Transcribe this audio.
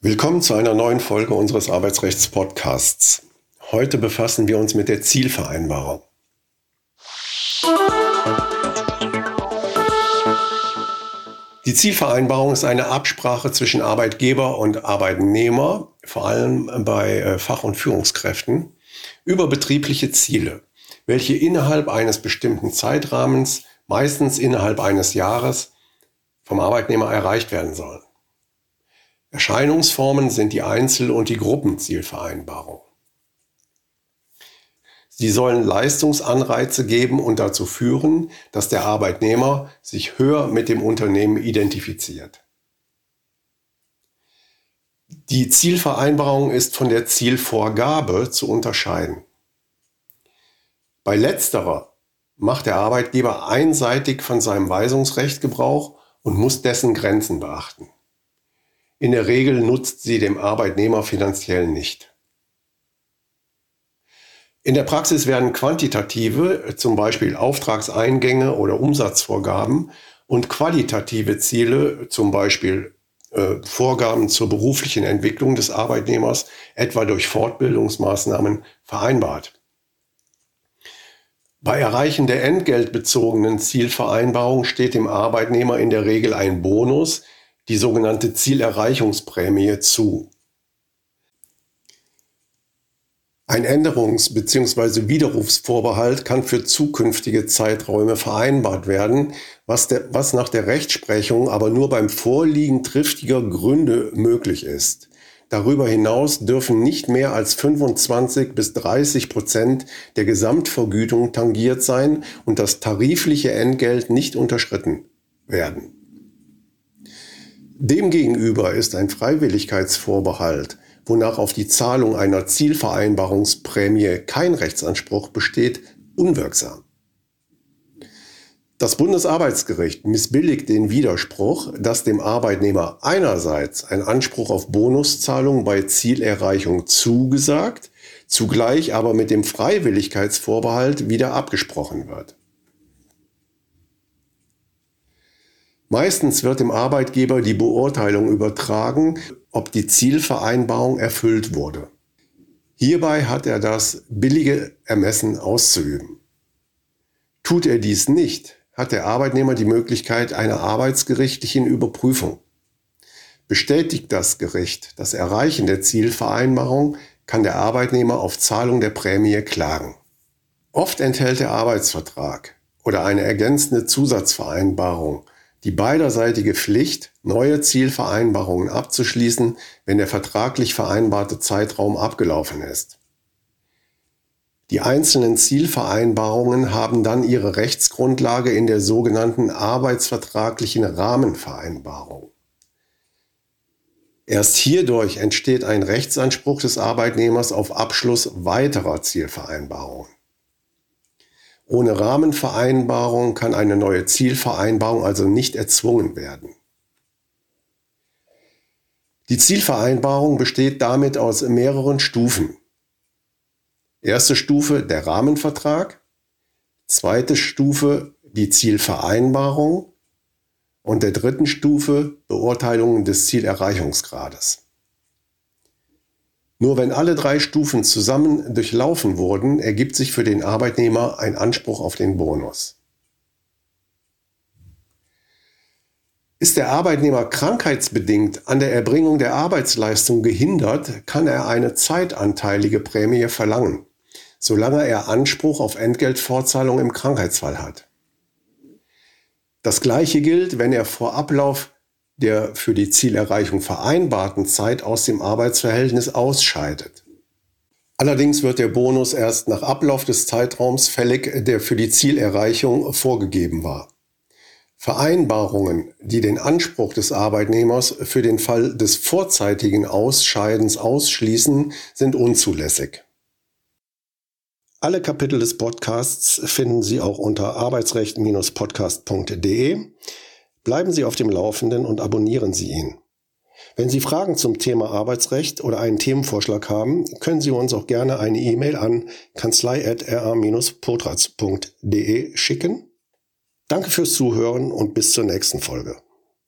Willkommen zu einer neuen Folge unseres Arbeitsrechts-Podcasts. Heute befassen wir uns mit der Zielvereinbarung. Die Zielvereinbarung ist eine Absprache zwischen Arbeitgeber und Arbeitnehmer, vor allem bei äh, Fach- und Führungskräften, über betriebliche Ziele, welche innerhalb eines bestimmten Zeitrahmens, meistens innerhalb eines Jahres, vom Arbeitnehmer erreicht werden sollen. Erscheinungsformen sind die Einzel- und die Gruppenzielvereinbarung. Sie sollen Leistungsanreize geben und dazu führen, dass der Arbeitnehmer sich höher mit dem Unternehmen identifiziert. Die Zielvereinbarung ist von der Zielvorgabe zu unterscheiden. Bei letzterer macht der Arbeitgeber einseitig von seinem Weisungsrecht Gebrauch und muss dessen Grenzen beachten. In der Regel nutzt sie dem Arbeitnehmer finanziell nicht. In der Praxis werden quantitative, zum Beispiel Auftragseingänge oder Umsatzvorgaben, und qualitative Ziele, zum Beispiel äh, Vorgaben zur beruflichen Entwicklung des Arbeitnehmers, etwa durch Fortbildungsmaßnahmen, vereinbart. Bei Erreichen der entgeltbezogenen Zielvereinbarung steht dem Arbeitnehmer in der Regel ein Bonus, die sogenannte Zielerreichungsprämie zu. Ein Änderungs- bzw. Widerrufsvorbehalt kann für zukünftige Zeiträume vereinbart werden, was, der, was nach der Rechtsprechung aber nur beim Vorliegen triftiger Gründe möglich ist. Darüber hinaus dürfen nicht mehr als 25 bis 30 Prozent der Gesamtvergütung tangiert sein und das tarifliche Entgelt nicht unterschritten werden. Demgegenüber ist ein Freiwilligkeitsvorbehalt, wonach auf die Zahlung einer Zielvereinbarungsprämie kein Rechtsanspruch besteht, unwirksam. Das Bundesarbeitsgericht missbilligt den Widerspruch, dass dem Arbeitnehmer einerseits ein Anspruch auf Bonuszahlung bei Zielerreichung zugesagt, zugleich aber mit dem Freiwilligkeitsvorbehalt wieder abgesprochen wird. Meistens wird dem Arbeitgeber die Beurteilung übertragen, ob die Zielvereinbarung erfüllt wurde. Hierbei hat er das billige Ermessen auszuüben. Tut er dies nicht, hat der Arbeitnehmer die Möglichkeit einer arbeitsgerichtlichen Überprüfung. Bestätigt das Gericht das Erreichen der Zielvereinbarung, kann der Arbeitnehmer auf Zahlung der Prämie klagen. Oft enthält der Arbeitsvertrag oder eine ergänzende Zusatzvereinbarung die beiderseitige Pflicht, neue Zielvereinbarungen abzuschließen, wenn der vertraglich vereinbarte Zeitraum abgelaufen ist. Die einzelnen Zielvereinbarungen haben dann ihre Rechtsgrundlage in der sogenannten arbeitsvertraglichen Rahmenvereinbarung. Erst hierdurch entsteht ein Rechtsanspruch des Arbeitnehmers auf Abschluss weiterer Zielvereinbarungen. Ohne Rahmenvereinbarung kann eine neue Zielvereinbarung also nicht erzwungen werden. Die Zielvereinbarung besteht damit aus mehreren Stufen. Erste Stufe der Rahmenvertrag, zweite Stufe die Zielvereinbarung und der dritten Stufe Beurteilung des Zielerreichungsgrades. Nur wenn alle drei Stufen zusammen durchlaufen wurden, ergibt sich für den Arbeitnehmer ein Anspruch auf den Bonus. Ist der Arbeitnehmer krankheitsbedingt an der Erbringung der Arbeitsleistung gehindert, kann er eine zeitanteilige Prämie verlangen, solange er Anspruch auf Entgeltfortzahlung im Krankheitsfall hat. Das gleiche gilt, wenn er vor Ablauf der für die Zielerreichung vereinbarten Zeit aus dem Arbeitsverhältnis ausscheidet. Allerdings wird der Bonus erst nach Ablauf des Zeitraums fällig, der für die Zielerreichung vorgegeben war. Vereinbarungen, die den Anspruch des Arbeitnehmers für den Fall des vorzeitigen Ausscheidens ausschließen, sind unzulässig. Alle Kapitel des Podcasts finden Sie auch unter arbeitsrecht-podcast.de. Bleiben Sie auf dem Laufenden und abonnieren Sie ihn. Wenn Sie Fragen zum Thema Arbeitsrecht oder einen Themenvorschlag haben, können Sie uns auch gerne eine E-Mail an kanzlei.ra-potratz.de schicken. Danke fürs Zuhören und bis zur nächsten Folge.